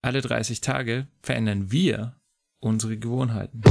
Alle 30 Tage verändern wir unsere Gewohnheiten.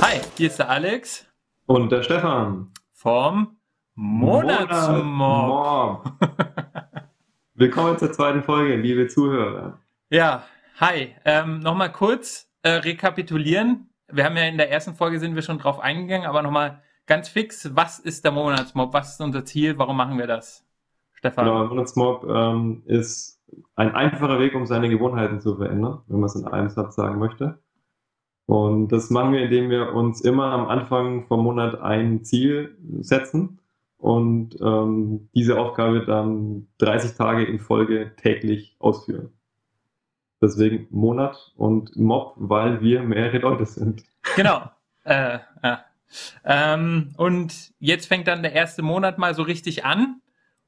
Hi, hier ist der Alex Und der Stefan. vom Monatsmob. Monatsmob. Willkommen zur zweiten Folge, liebe Zuhörer. Ja, hi. Ähm, Nochmal kurz äh, rekapitulieren. Wir haben ja in der ersten Folge sind wir schon drauf eingegangen, aber nochmal ganz fix, was ist der Monatsmob? Was ist unser Ziel? Warum machen wir das? Stefan? Genau, Monatsmob ähm, ist ein einfacher Weg, um seine Gewohnheiten zu verändern, wenn man es in einem Satz sagen möchte. Und das machen wir, indem wir uns immer am Anfang vom Monat ein Ziel setzen und ähm, diese Aufgabe dann 30 Tage in Folge täglich ausführen. Deswegen Monat und Mob, weil wir mehrere Leute sind. Genau. Äh, ja. ähm, und jetzt fängt dann der erste Monat mal so richtig an.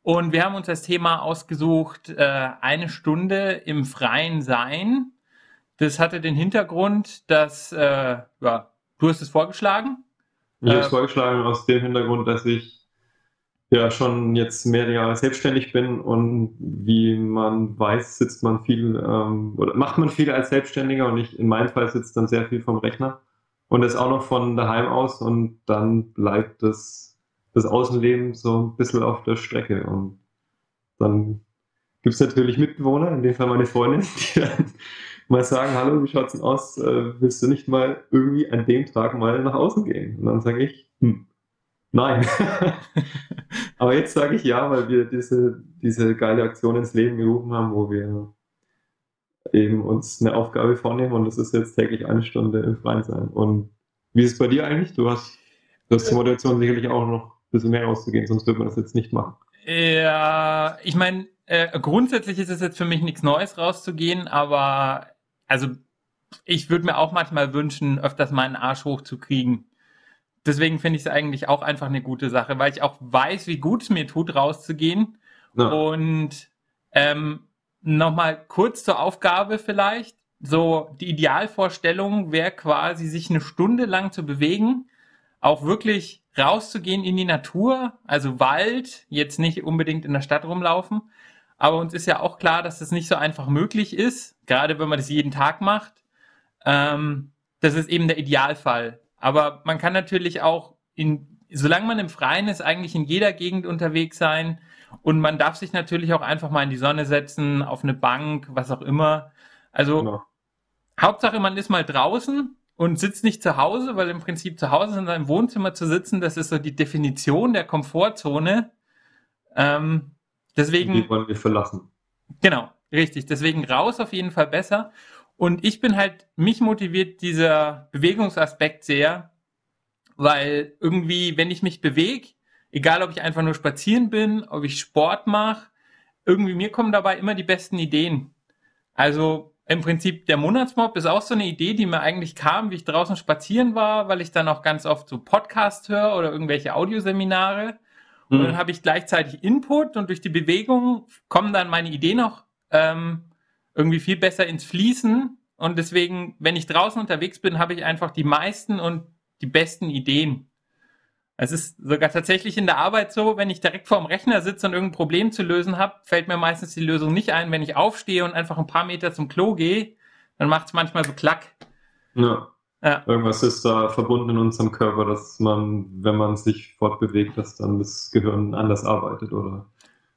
Und wir haben uns das Thema ausgesucht, äh, eine Stunde im freien Sein. Das hatte den Hintergrund, dass, äh, ja, du hast es vorgeschlagen. Ich habe Äh, es vorgeschlagen aus dem Hintergrund, dass ich ja schon jetzt mehrere Jahre selbstständig bin und wie man weiß, sitzt man viel ähm, oder macht man viel als Selbstständiger und ich in meinem Fall sitzt dann sehr viel vom Rechner und das auch noch von daheim aus und dann bleibt das, das Außenleben so ein bisschen auf der Strecke und dann gibt es natürlich Mitbewohner, in dem Fall meine Freundin, die dann mal sagen, hallo, wie schaut's denn aus? Äh, willst du nicht mal irgendwie an dem Tag mal nach außen gehen? Und dann sage ich, hm, nein. Aber jetzt sage ich ja, weil wir diese, diese geile Aktion ins Leben gerufen haben, wo wir eben uns eine Aufgabe vornehmen und das ist jetzt täglich eine Stunde im Freien sein. Und wie ist es bei dir eigentlich? Du hast, du hast die Motivation sicherlich auch noch ein bisschen mehr rauszugehen, sonst würde man das jetzt nicht machen. Ja, ich meine, äh, grundsätzlich ist es jetzt für mich nichts Neues rauszugehen, aber also ich würde mir auch manchmal wünschen, öfters mal einen Arsch hochzukriegen. Deswegen finde ich es eigentlich auch einfach eine gute Sache, weil ich auch weiß, wie gut es mir tut, rauszugehen. Ja. Und ähm, nochmal kurz zur Aufgabe vielleicht. So, die Idealvorstellung wäre quasi, sich eine Stunde lang zu bewegen, auch wirklich rauszugehen in die Natur, also Wald, jetzt nicht unbedingt in der Stadt rumlaufen. Aber uns ist ja auch klar, dass das nicht so einfach möglich ist, gerade wenn man das jeden Tag macht. Ähm, das ist eben der Idealfall. Aber man kann natürlich auch in, solange man im Freien ist, eigentlich in jeder Gegend unterwegs sein. Und man darf sich natürlich auch einfach mal in die Sonne setzen, auf eine Bank, was auch immer. Also Genau. Hauptsache, man ist mal draußen und sitzt nicht zu Hause, weil im Prinzip zu Hause in seinem Wohnzimmer zu sitzen, das ist so die Definition der Komfortzone. Ähm, deswegen. Die wollen wir verlassen. Genau, richtig. Deswegen raus auf jeden Fall besser. Und ich bin halt, mich motiviert dieser Bewegungsaspekt sehr, weil irgendwie, wenn ich mich bewege, egal ob ich einfach nur spazieren bin, ob ich Sport mache, irgendwie mir kommen dabei immer die besten Ideen. Also im Prinzip der Monatsmob ist auch so eine Idee, die mir eigentlich kam, wie ich draußen spazieren war, weil ich dann auch ganz oft so Podcast höre oder irgendwelche Audioseminare. Und dann Hm. habe ich gleichzeitig Input und durch die Bewegung kommen dann meine Ideen auch ähm, irgendwie viel besser ins Fließen. Und deswegen, wenn ich draußen unterwegs bin, habe ich einfach die meisten und die besten Ideen. Es ist sogar tatsächlich in der Arbeit so, wenn ich direkt vorm Rechner sitze und irgendein Problem zu lösen habe, fällt mir meistens die Lösung nicht ein. Wenn ich aufstehe und einfach ein paar Meter zum Klo gehe, dann macht es manchmal so klack. Ja. Ja. Irgendwas ist da verbunden in unserem Körper, dass man, wenn man sich fortbewegt, dass dann das Gehirn anders arbeitet, oder?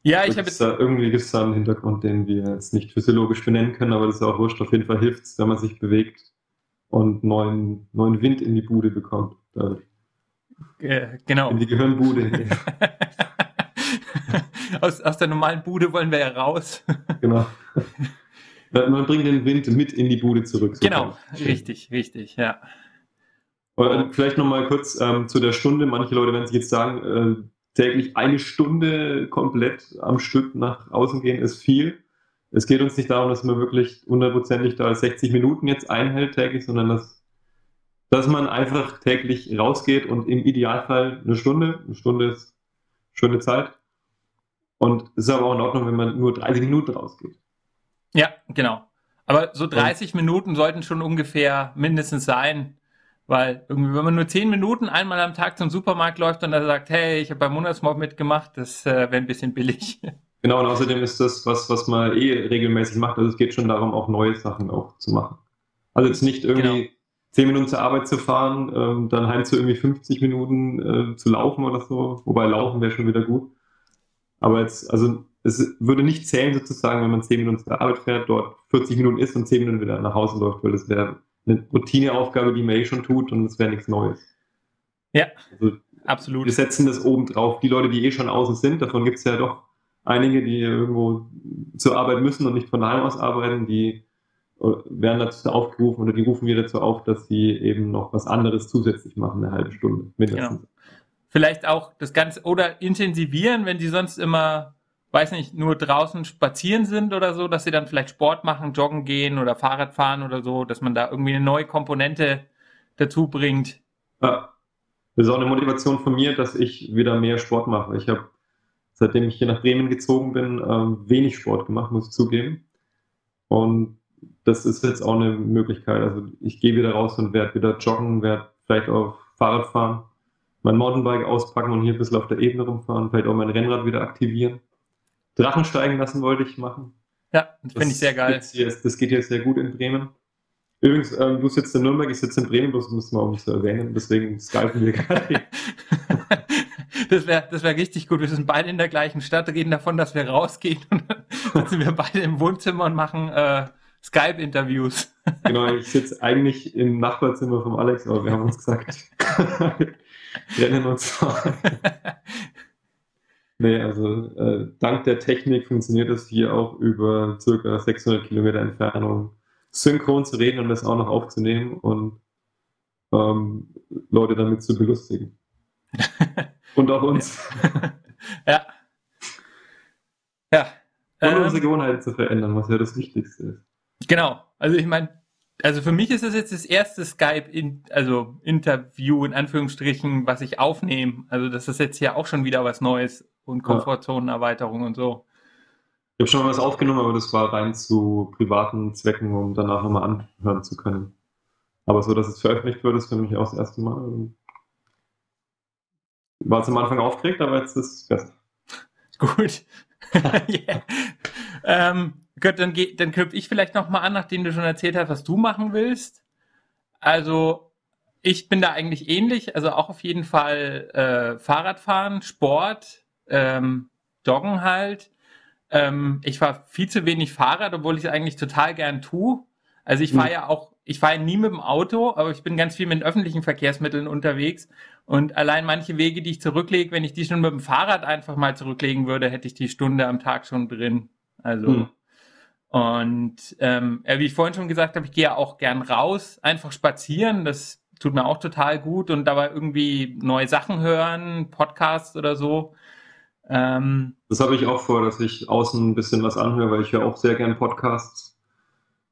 Ja, ich habe Gibt's jetzt da, irgendwie gibt es da einen Hintergrund, den wir jetzt nicht physiologisch benennen können, aber das ist ja auch wurscht. Auf jeden Fall hilft es, wenn man sich bewegt und neuen, neuen Wind in die Bude bekommt. Da, äh, genau. in die Gehirnbude. aus, aus der normalen Bude wollen wir ja raus. genau. Man bringt den Wind mit in die Bude zurück. so Genau, richtig, richtig, ja. Vielleicht nochmal kurz ähm, zu der Stunde. Manche Leute werden sich jetzt sagen, äh, täglich eine Stunde komplett am Stück nach außen gehen ist viel. Es geht uns nicht darum, dass man wirklich hundertprozentig da 60 Minuten jetzt einhält täglich, sondern dass, dass man einfach täglich rausgeht und im Idealfall eine Stunde, eine Stunde ist schöne Zeit, Und es ist aber auch in Ordnung, wenn man nur 30 Minuten rausgeht. Ja, genau. Aber so 30 und, Minuten sollten schon ungefähr mindestens sein. Weil irgendwie, wenn man nur 10 Minuten einmal am Tag zum Supermarkt läuft und da sagt, hey, ich habe beim Monatsmob mitgemacht, das äh, wäre ein bisschen billig. Genau, und außerdem ist das was, was man eh regelmäßig macht. Also es geht schon darum, auch neue Sachen auch zu machen. Also jetzt nicht irgendwie genau. 10 Minuten zur Arbeit zu fahren, ähm, dann heim zu irgendwie 50 Minuten äh, zu laufen oder so. Wobei laufen wäre schon wieder gut. Aber jetzt, also es würde nicht zählen sozusagen, wenn man 10 Minuten zur Arbeit fährt, dort 40 Minuten ist und 10 Minuten wieder nach Hause läuft, weil das wäre eine Routineaufgabe, die man eh schon tut und es wäre nichts Neues. Ja, also, absolut. Wir setzen das oben drauf. Die Leute, die eh schon außen sind, davon gibt es ja doch einige, die irgendwo zur Arbeit müssen und nicht von daheim aus arbeiten, die äh, werden dazu aufgerufen oder die rufen wir dazu auf, dass sie eben noch was anderes zusätzlich machen, eine halbe Stunde mindestens. Genau vielleicht auch das Ganze oder intensivieren, wenn sie sonst immer, weiß nicht, nur draußen spazieren sind oder so, dass sie dann vielleicht Sport machen, joggen gehen oder Fahrrad fahren oder so, dass man da irgendwie eine neue Komponente dazu bringt. Ja. Das ist auch eine Motivation von mir, dass ich wieder mehr Sport mache. Ich habe, seitdem ich hier nach Bremen gezogen bin, ähm, wenig Sport gemacht, muss ich zugeben. Und das ist jetzt auch eine Möglichkeit. Also ich gehe wieder raus und werde wieder joggen, werde vielleicht auch Fahrrad fahren mein Mountainbike auspacken und hier ein bisschen auf der Ebene rumfahren, vielleicht auch mein Rennrad wieder aktivieren. Drachen steigen lassen wollte ich machen. Ja, das finde ich sehr geil. Hier, das geht hier sehr gut in Bremen. Übrigens, ähm, du sitzt in Nürnberg, ich sitze in Bremen, das müssen wir zu erwähnen, deswegen skypen wir gerade. das wäre das wär richtig gut. Wir sind beide in der gleichen Stadt, reden davon, dass wir rausgehen und dann sind wir beide im Wohnzimmer und machen äh, Skype-Interviews. genau, ich sitze eigentlich im Nachbarzimmer vom Alex, aber wir haben uns gesagt, rennen uns Nee, also äh, dank der Technik funktioniert es hier auch über circa 600 Kilometer Entfernung synchron zu reden und das auch noch aufzunehmen und ähm, Leute damit zu belustigen. und auch uns. ja. Ja. Und ähm, unsere Gewohnheiten zu verändern, was ja das Wichtigste ist. Genau. Also ich meine, also für mich ist das jetzt das erste Skype, in, also Interview in Anführungsstrichen, was ich aufnehme. Also das ist jetzt ja auch schon wieder was Neues und Komfortzonenerweiterung und so. Ich habe schon mal was aufgenommen, aber das war rein zu privaten Zwecken, um danach nochmal anhören zu können. Aber so, dass es veröffentlicht wird, ist für mich auch das erste Mal. War es am Anfang aufgeregt, aber jetzt ist es besser. Gut. yeah. ähm, Gut, dann, dann knüpfe ich vielleicht nochmal an, nachdem du schon erzählt hast, was du machen willst. Also, ich bin da eigentlich ähnlich. Also auch auf jeden Fall äh, Fahrradfahren, Sport, ähm, Joggen halt. Ähm, ich fahre viel zu wenig Fahrrad, obwohl ich es eigentlich total gern tue. Also ich fahre mhm. ja auch, ich fahre nie mit dem Auto, aber ich bin ganz viel mit öffentlichen Verkehrsmitteln unterwegs. Und allein manche Wege, die ich zurücklege, wenn ich die schon mit dem Fahrrad einfach mal zurücklegen würde, hätte ich die Stunde am Tag schon drin. Also mhm. Und ähm, wie ich vorhin schon gesagt habe, ich gehe ja auch gern raus, einfach spazieren. Das tut mir auch total gut und dabei irgendwie neue Sachen hören, Podcasts oder so. Ähm, das habe ich auch vor, dass ich außen ein bisschen was anhöre, weil ich höre auch sehr gern Podcasts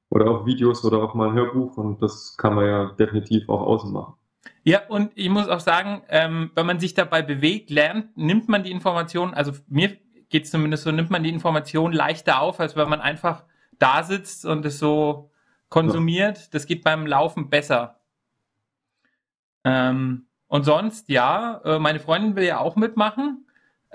oder auch Videos oder auch mal ein Hörbuch und das kann man ja definitiv auch außen machen. Ja, und ich muss auch sagen, ähm, wenn man sich dabei bewegt, lernt, nimmt man die Informationen, also mir geht es zumindest so, nimmt man die Information leichter auf, als wenn man einfach da sitzt und es so konsumiert. Ja. Das geht beim Laufen besser. Ähm, und sonst, ja, äh, meine Freundin will ja auch mitmachen.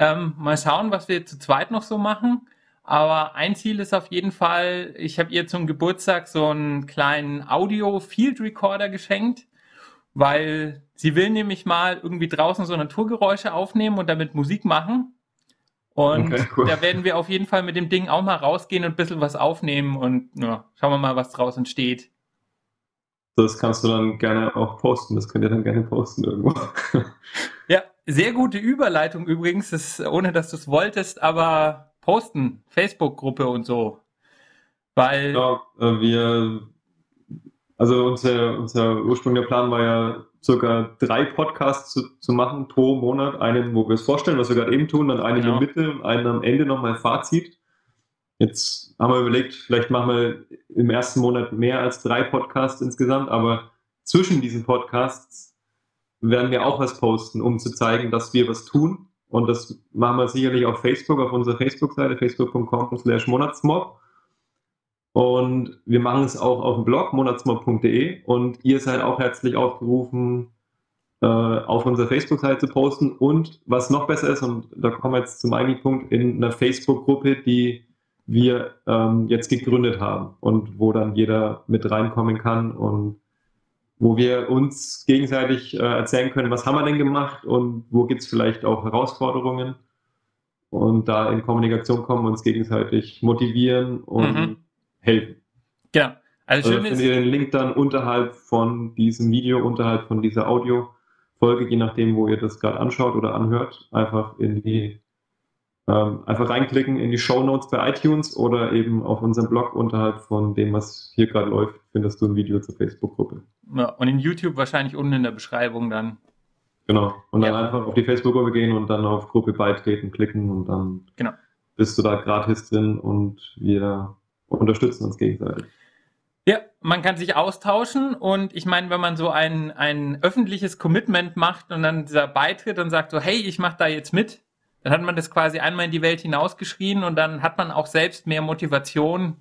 Ähm, mal schauen, was wir zu zweit noch so machen. Aber ein Ziel ist auf jeden Fall, ich habe ihr zum Geburtstag so einen kleinen Audio-Field-Recorder geschenkt, weil sie will nämlich mal irgendwie draußen so Naturgeräusche aufnehmen und damit Musik machen. Und okay, cool. da werden wir auf jeden Fall mit dem Ding auch mal rausgehen und ein bisschen was aufnehmen und ja, schauen wir mal, was draus entsteht. Das kannst du dann gerne auch posten. Das könnt ihr dann gerne posten irgendwo. Ja, sehr gute Überleitung übrigens, das, ohne dass du es wolltest, aber posten, Facebook-Gruppe und so. Weil. Ja, äh, wir, also unser, unser ursprünglicher Plan war ja circa drei Podcasts zu, zu machen pro Monat. Einen, wo wir es vorstellen, was wir gerade eben tun, dann einen genau. in der Mitte und einen am Ende nochmal Fazit. Jetzt haben wir überlegt, vielleicht machen wir im ersten Monat mehr als drei Podcasts insgesamt, aber zwischen diesen Podcasts werden wir auch was posten, um zu zeigen, dass wir was tun. Und das machen wir sicherlich auf Facebook, auf unserer Facebook-Seite, facebook.com slash Monatsmob. Und wir machen es auch auf dem Blog monatsmob.de und ihr seid auch herzlich aufgerufen, äh, auf unserer Facebook-Seite zu posten. Und was noch besser ist, und da kommen wir jetzt zum eigentlichen Punkt, in einer Facebook-Gruppe, die wir ähm, jetzt gegründet haben und wo dann jeder mit reinkommen kann und wo wir uns gegenseitig äh, erzählen können, was haben wir denn gemacht und wo gibt es vielleicht auch Herausforderungen und da in Kommunikation kommen, uns gegenseitig motivieren und mhm. helfen. Genau. Also, also findet ihr den Link dann unterhalb von diesem Video, unterhalb von dieser Audio-Folge, je nachdem, wo ihr das gerade anschaut oder anhört, einfach in die ähm, einfach reinklicken in die Show Notes bei iTunes oder eben auf unserem Blog unterhalb von dem, was hier gerade läuft, findest du ein Video zur Facebook-Gruppe. Ja, und in YouTube wahrscheinlich unten in der Beschreibung dann. Genau. Und dann ja. einfach auf die Facebook-Gruppe gehen und dann auf Gruppe beitreten klicken und dann genau. bist du da gratis drin und wir unterstützen uns gegenseitig. Ja, man kann sich austauschen und ich meine, wenn man so ein, ein öffentliches Commitment macht und dann dieser Beitritt und sagt so, hey, ich mache da jetzt mit, dann hat man das quasi einmal in die Welt hinausgeschrien und dann hat man auch selbst mehr Motivation,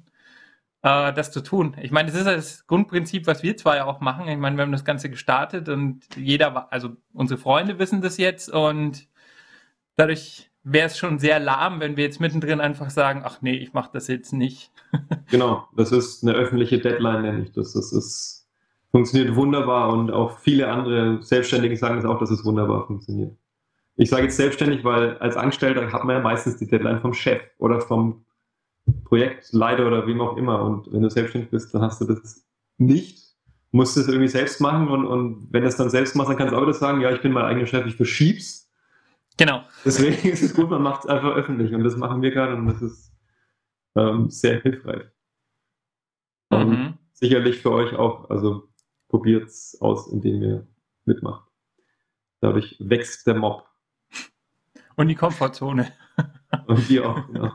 äh, das zu tun. Ich meine, das ist das Grundprinzip, was wir zwar ja auch machen. Ich meine, wir haben das Ganze gestartet und jeder, also unsere Freunde wissen das jetzt und dadurch wäre es schon sehr lahm, wenn wir jetzt mittendrin einfach sagen, ach nee, ich mache das jetzt nicht. genau, das ist eine öffentliche Deadline, nenne ich das. Das ist, funktioniert wunderbar und auch viele andere Selbstständige sagen es auch, dass es wunderbar funktioniert. Ich sage jetzt selbstständig, weil als Angestellter hat man ja meistens die Deadline vom Chef oder vom Projektleiter oder wem auch immer. Und wenn du selbstständig bist, dann hast du das nicht, musst es irgendwie selbst machen. Und, und wenn du es dann selbst machst, dann kannst du auch wieder sagen, ja, ich bin mein eigener Chef, ich verschieb's. Genau. Deswegen ist es gut, man macht es einfach öffentlich. Und das machen wir gerade und das ist ähm, sehr hilfreich. Und mhm. sicherlich für euch auch. Also probiert es aus, indem ihr mitmacht. Dadurch wächst der Mob. Und die Komfortzone. Und die auch, genau.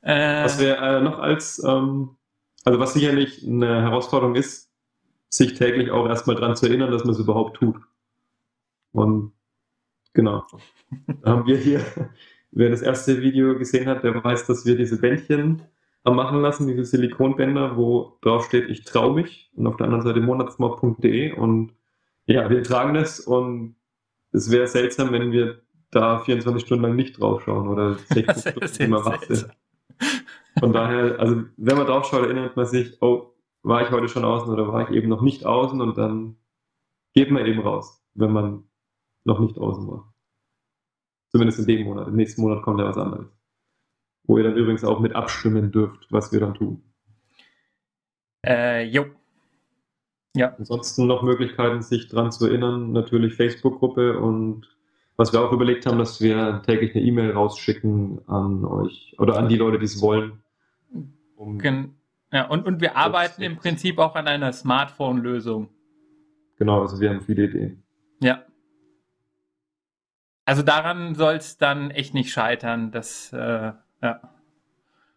Äh, was wir äh, noch als, ähm, also was sicherlich eine Herausforderung ist, sich täglich auch erstmal daran zu erinnern, dass man es überhaupt tut. Und genau. da haben wir hier, wer das erste Video gesehen hat, der weiß, dass wir diese Bändchen haben machen lassen, diese Silikonbänder, wo drauf steht, ich traue mich. Und auf der anderen Seite monatsmob.de. Und ja, wir tragen das und es wäre seltsam, wenn wir da 24 Stunden lang nicht draufschauen oder 16 Stunden immer wach sind. Von daher, also wenn man draufschaut, erinnert man sich, oh, war ich heute schon außen oder war ich eben noch nicht außen und dann geht man eben raus, wenn man noch nicht außen war. Zumindest in dem Monat. Im nächsten Monat kommt ja was anderes. Wo ihr dann übrigens auch mit abstimmen dürft, was wir dann tun. Äh, jo. Ja. Ansonsten noch Möglichkeiten, sich dran zu erinnern. Natürlich Facebook-Gruppe und was wir auch überlegt haben, dass wir täglich eine E-Mail rausschicken an euch oder an die Leute, die es wollen. Um ja, und, und wir arbeiten im Prinzip auch an einer Smartphone-Lösung. Genau, also wir haben viele Ideen. Ja. Also daran soll es dann echt nicht scheitern, dass, äh, ja.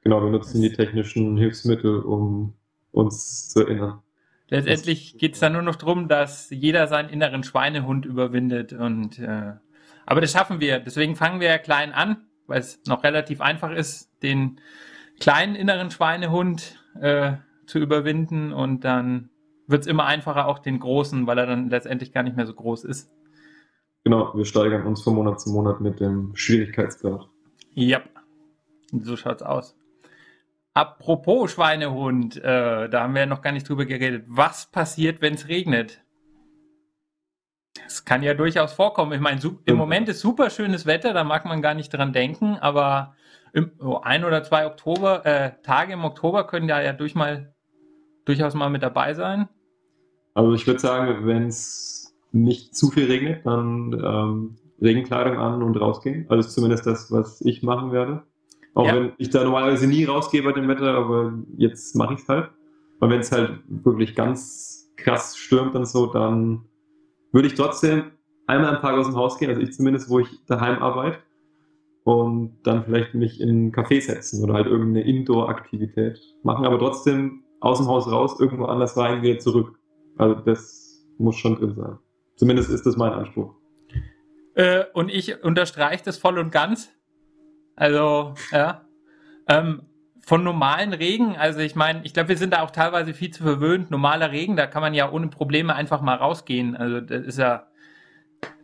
Genau, wir nutzen die technischen Hilfsmittel, um uns zu erinnern. Letztendlich geht es dann nur noch darum, dass jeder seinen inneren Schweinehund überwindet und äh, aber das schaffen wir. Deswegen fangen wir klein an, weil es noch relativ einfach ist, den kleinen inneren Schweinehund äh, zu überwinden und dann wird es immer einfacher, auch den großen, weil er dann letztendlich gar nicht mehr so groß ist. Genau, wir steigern uns von Monat zu Monat mit dem Schwierigkeitsgrad. Ja, so schaut's aus. Apropos Schweinehund, äh, da haben wir ja noch gar nicht drüber geredet. Was passiert, wenn es regnet? Das kann ja durchaus vorkommen. Ich meine, im Moment ist super schönes Wetter, da mag man gar nicht dran denken, aber im, oh, ein oder zwei Oktober, äh, Tage im Oktober können ja, ja durch mal, durchaus mal mit dabei sein. Also ich würde sagen, wenn es nicht zu viel regnet, dann ähm, Regenkleidung an und rausgehen. Also zumindest das, was ich machen werde. Auch ja. wenn ich da normalerweise nie rausgehe bei dem Wetter, aber jetzt mache ich es halt. Und wenn es halt wirklich ganz krass stürmt und so, dann würde ich trotzdem einmal am Tag aus dem Haus gehen, also ich zumindest, wo ich daheim arbeite, und dann vielleicht mich in einen Café setzen oder halt irgendeine Indoor-Aktivität machen, aber trotzdem aus dem Haus raus, irgendwo anders rein, wieder zurück. Also das muss schon drin sein. Zumindest ist das mein Anspruch. Äh, und ich unterstreiche das voll und ganz. Also, ja. Ähm, von normalen Regen, also ich meine, ich glaube, wir sind da auch teilweise viel zu verwöhnt. Normaler Regen, da kann man ja ohne Probleme einfach mal rausgehen. Also das ist ja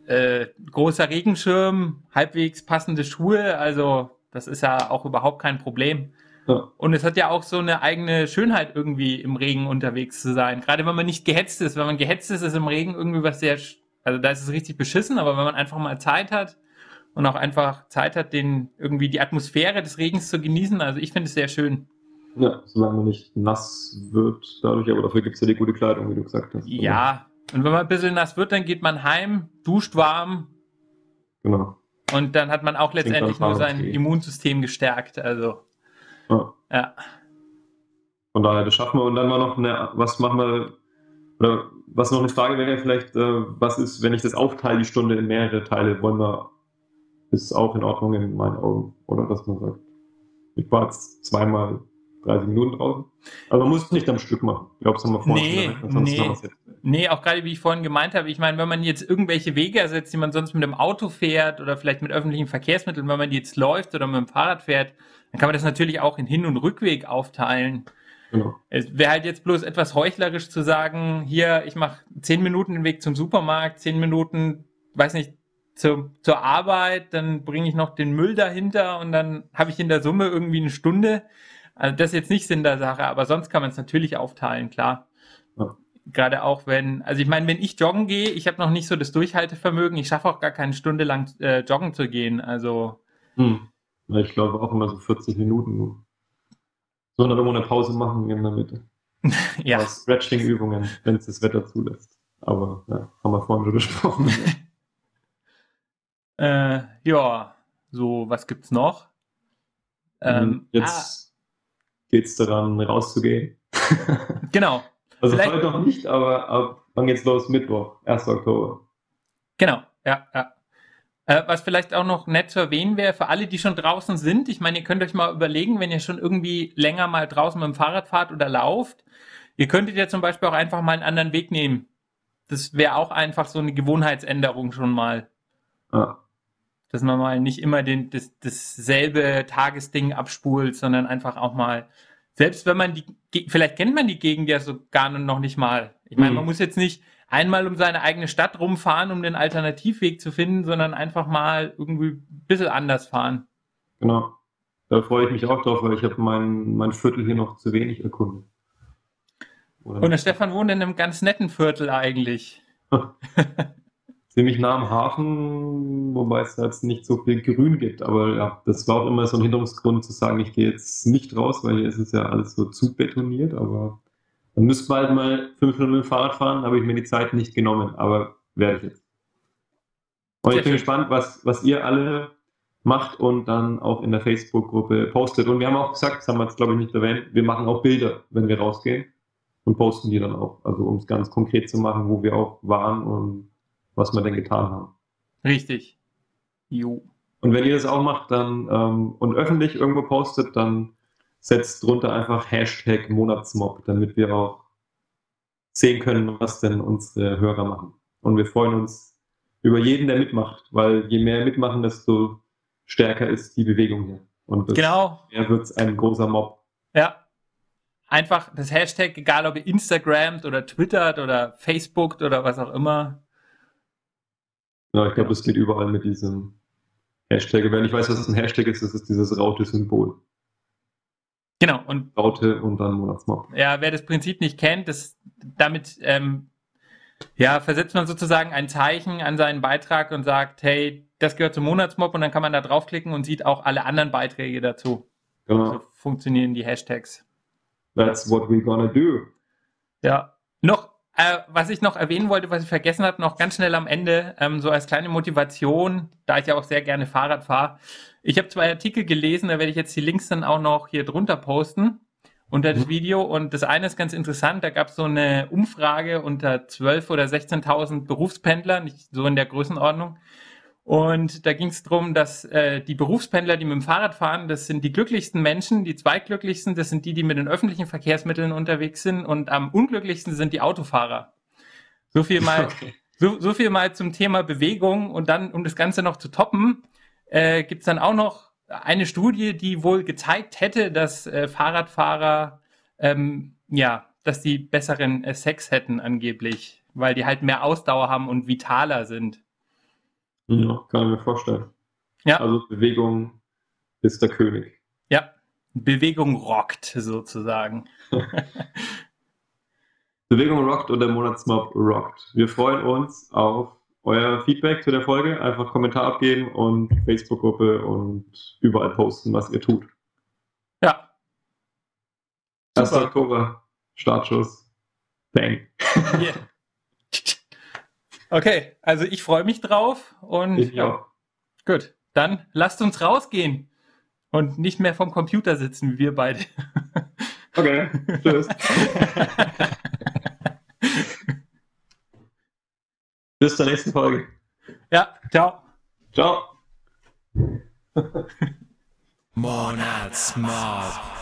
äh, großer Regenschirm, halbwegs passende Schuhe, also das ist ja auch überhaupt kein Problem. Ja. Und es hat ja auch so eine eigene Schönheit irgendwie im Regen unterwegs zu sein. Gerade wenn man nicht gehetzt ist. Wenn man gehetzt ist, ist im Regen irgendwie was sehr, also da ist es richtig beschissen, aber wenn man einfach mal Zeit hat und auch einfach Zeit hat, den irgendwie die Atmosphäre des Regens zu genießen, also ich finde es sehr schön. Ja, solange man nicht nass wird dadurch, aber dafür gibt es ja die gute Kleidung, wie du gesagt hast. Ja, und wenn man ein bisschen nass wird, dann geht man heim, duscht warm. Genau. Und dann hat man auch letztendlich nur sein Immunsystem gestärkt. Also. Ja. ja. Von daher, das schaffen wir. Und dann mal noch eine, was machen wir, oder was noch eine Frage wäre vielleicht, äh, was ist, wenn ich das aufteile, die Stunde in mehrere Teile, wollen wir, ist auch in Ordnung in meinen Augen, oder dass man sagt, ich war jetzt zweimal 30 Minuten draußen. Aber man muss es nicht am Stück machen. Ich glaube, das haben wir vorhin nee, nee. nee, auch gerade wie ich vorhin gemeint habe, ich meine, wenn man jetzt irgendwelche Wege ersetzt, die man sonst mit dem Auto fährt oder vielleicht mit öffentlichen Verkehrsmitteln, wenn man jetzt läuft oder mit dem Fahrrad fährt, dann kann man das natürlich auch in Hin- und Rückweg aufteilen. Genau. Es wäre halt jetzt bloß etwas heuchlerisch zu sagen, hier, ich mache 10 Minuten den Weg zum Supermarkt, 10 Minuten, weiß nicht, zur, zur Arbeit, dann bringe ich noch den Müll dahinter und dann habe ich in der Summe irgendwie eine Stunde. Also das ist jetzt nicht Sinn der Sache, aber sonst kann man es natürlich aufteilen, klar. Ja. Gerade auch wenn, also ich meine, wenn ich joggen gehe, ich habe noch nicht so das Durchhaltevermögen, ich schaffe auch gar keine Stunde lang äh, joggen zu gehen. Also. Hm. Ich glaube auch immer so 40 Minuten. Sondern irgendwo eine Pause machen in der Mitte. ja. Stretching-Übungen, wenn es das Wetter zulässt. Aber ja, haben wir vorhin schon besprochen. Äh, ja, so, was gibt's noch? Ähm, Jetzt ah, geht es daran, rauszugehen. genau. Also Vielleicht, heute noch nicht, aber ab wann geht's los? Mittwoch, 1. Oktober. Genau, ja, ja. Äh, was vielleicht auch noch nett zu erwähnen wäre, für alle, die schon draußen sind, ich meine, ihr könnt euch mal überlegen, wenn ihr schon irgendwie länger mal draußen mit dem Fahrrad fahrt oder lauft, ihr könntet ja zum Beispiel auch einfach mal einen anderen Weg nehmen. Das wäre auch einfach so eine Gewohnheitsänderung schon mal. Ja dass man mal nicht immer den, das, dasselbe Tagesding abspult, sondern einfach auch mal, selbst wenn man die, vielleicht kennt man die Gegend ja so gar noch nicht mal. Ich meine, mhm. man muss jetzt nicht einmal um seine eigene Stadt rumfahren, um den Alternativweg zu finden, sondern einfach mal irgendwie ein bisschen anders fahren. Genau. Da freue ich mich auch drauf, weil ich habe mein, mein Viertel hier noch zu wenig erkundet. Oder Und der Stefan wohnt in einem ganz netten Viertel eigentlich. ziemlich nah am Hafen, wobei es jetzt nicht so viel Grün gibt. Aber ja, das war auch immer so ein Hinderungsgrund zu sagen, ich gehe jetzt nicht raus, weil hier ist es ja alles so zu betoniert. Aber dann müsste man halt mal fünf Minuten mit dem Fahrrad fahren, habe ich mir die Zeit nicht genommen, aber werde ich jetzt. Und ich bin gespannt, was, was ihr alle macht und dann auch in der Facebook-Gruppe postet. Und wir haben auch gesagt, das haben wir jetzt glaube ich nicht erwähnt, wir machen auch Bilder, wenn wir rausgehen und posten die dann auch. Also um es ganz konkret zu machen, wo wir auch waren und was wir denn getan haben. Richtig. Jo. Und wenn ihr das auch macht dann ähm, und öffentlich irgendwo postet, dann setzt drunter einfach Hashtag Monatsmob, damit wir auch sehen können, was denn unsere Hörer machen. Und wir freuen uns über jeden, der mitmacht, weil je mehr mitmachen, desto stärker ist die Bewegung hier. Und genau. mehr wird es ein großer Mob. Ja. Einfach das Hashtag, egal ob ihr Instagramt oder twittert oder Facebookt oder was auch immer, ja, ich glaube, das geht überall mit diesem Hashtag. Wenn ich weiß, was ein Hashtag ist, das ist dieses Raute-Symbol. Genau. Und Raute und dann Monatsmob. Ja, wer das Prinzip nicht kennt, das, damit ähm, ja, versetzt man sozusagen ein Zeichen an seinen Beitrag und sagt, hey, das gehört zum Monatsmob und dann kann man da draufklicken und sieht auch alle anderen Beiträge dazu. Genau. So funktionieren die Hashtags. That's what we're gonna do. Ja. Noch äh, was ich noch erwähnen wollte, was ich vergessen habe, noch ganz schnell am Ende, ähm, so als kleine Motivation, da ich ja auch sehr gerne Fahrrad fahre. Ich habe zwei Artikel gelesen, da werde ich jetzt die Links dann auch noch hier drunter posten unter das mhm. Video. Und das eine ist ganz interessant, da gab es so eine Umfrage unter 12.000 oder 16.000 Berufspendlern, nicht so in der Größenordnung. Und da ging es darum, dass äh, die Berufspendler, die mit dem Fahrrad fahren, das sind die glücklichsten Menschen. Die zweitglücklichsten, das sind die, die mit den öffentlichen Verkehrsmitteln unterwegs sind. Und am unglücklichsten sind die Autofahrer. So viel mal, okay. So, so viel mal zum Thema Bewegung und dann, um das Ganze noch zu toppen, äh, gibt es dann auch noch eine Studie, die wohl gezeigt hätte, dass äh, Fahrradfahrer, ähm, ja, dass die besseren äh, Sex hätten angeblich, weil die halt mehr Ausdauer haben und vitaler sind. Ja, kann ich mir vorstellen. Ja. Also Bewegung ist der König. Ja, Bewegung rockt sozusagen. Bewegung rockt und der Monatsmob rockt. Wir freuen uns auf euer Feedback zu der Folge. Einfach Kommentar abgeben und Facebook-Gruppe und überall posten, was ihr tut. Ja. 1. Super. Oktober, Startschuss. Bang. Yeah. Okay, also ich freue mich drauf und Ich auch. gut, dann lasst uns rausgehen und nicht mehr vom Computer sitzen, wie wir beide. Okay, tschüss. Bis zur nächsten Folge. ja, ciao. Ciao. Monatsmob.